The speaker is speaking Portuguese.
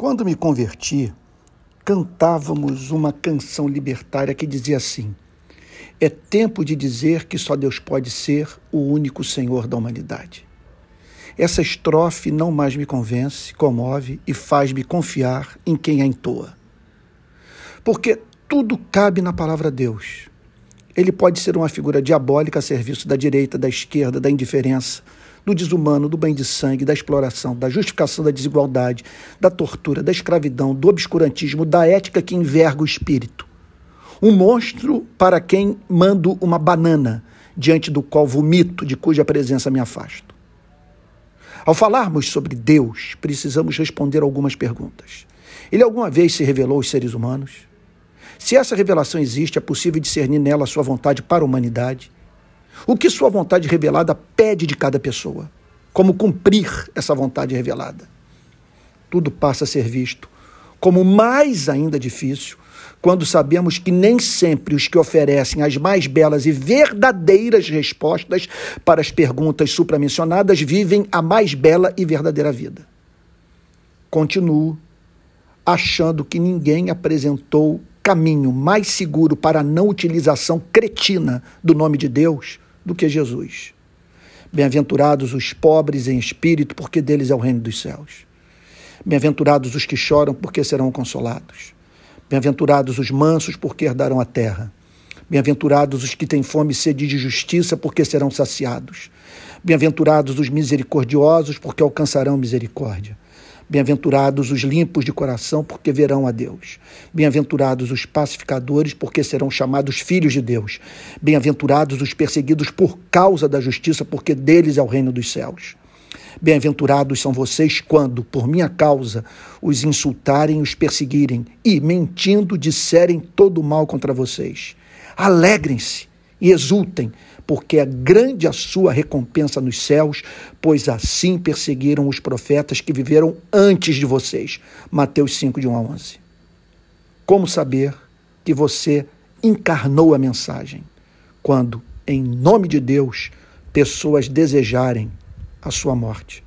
Quando me converti, cantávamos uma canção libertária que dizia assim: É tempo de dizer que só Deus pode ser o único Senhor da humanidade. Essa estrofe não mais me convence, comove e faz-me confiar em quem a entoa. Porque tudo cabe na palavra Deus. Ele pode ser uma figura diabólica a serviço da direita, da esquerda, da indiferença, do desumano, do bem de sangue, da exploração, da justificação da desigualdade, da tortura, da escravidão, do obscurantismo, da ética que enverga o espírito. Um monstro para quem mando uma banana, diante do qual vomito, de cuja presença me afasto. Ao falarmos sobre Deus, precisamos responder algumas perguntas. Ele alguma vez se revelou aos seres humanos? Se essa revelação existe, é possível discernir nela a sua vontade para a humanidade? O que sua vontade revelada pede de cada pessoa? Como cumprir essa vontade revelada? Tudo passa a ser visto como mais ainda difícil quando sabemos que nem sempre os que oferecem as mais belas e verdadeiras respostas para as perguntas supramencionadas vivem a mais bela e verdadeira vida. Continuo achando que ninguém apresentou caminho mais seguro para a não utilização cretina do nome de Deus do que Jesus. Bem-aventurados os pobres em espírito, porque deles é o reino dos céus. Bem-aventurados os que choram, porque serão consolados. Bem-aventurados os mansos, porque herdarão a terra. Bem-aventurados os que têm fome e sede de justiça, porque serão saciados. Bem-aventurados os misericordiosos, porque alcançarão misericórdia. Bem-aventurados os limpos de coração, porque verão a Deus. Bem-aventurados os pacificadores, porque serão chamados filhos de Deus. Bem-aventurados os perseguidos por causa da justiça, porque deles é o reino dos céus. Bem-aventurados são vocês quando, por minha causa, os insultarem, os perseguirem e, mentindo, disserem todo mal contra vocês. Alegrem-se e exultem, porque é grande a sua recompensa nos céus, pois assim perseguiram os profetas que viveram antes de vocês. Mateus 5, de 1 a 11. Como saber que você encarnou a mensagem? Quando, em nome de Deus, pessoas desejarem a sua morte.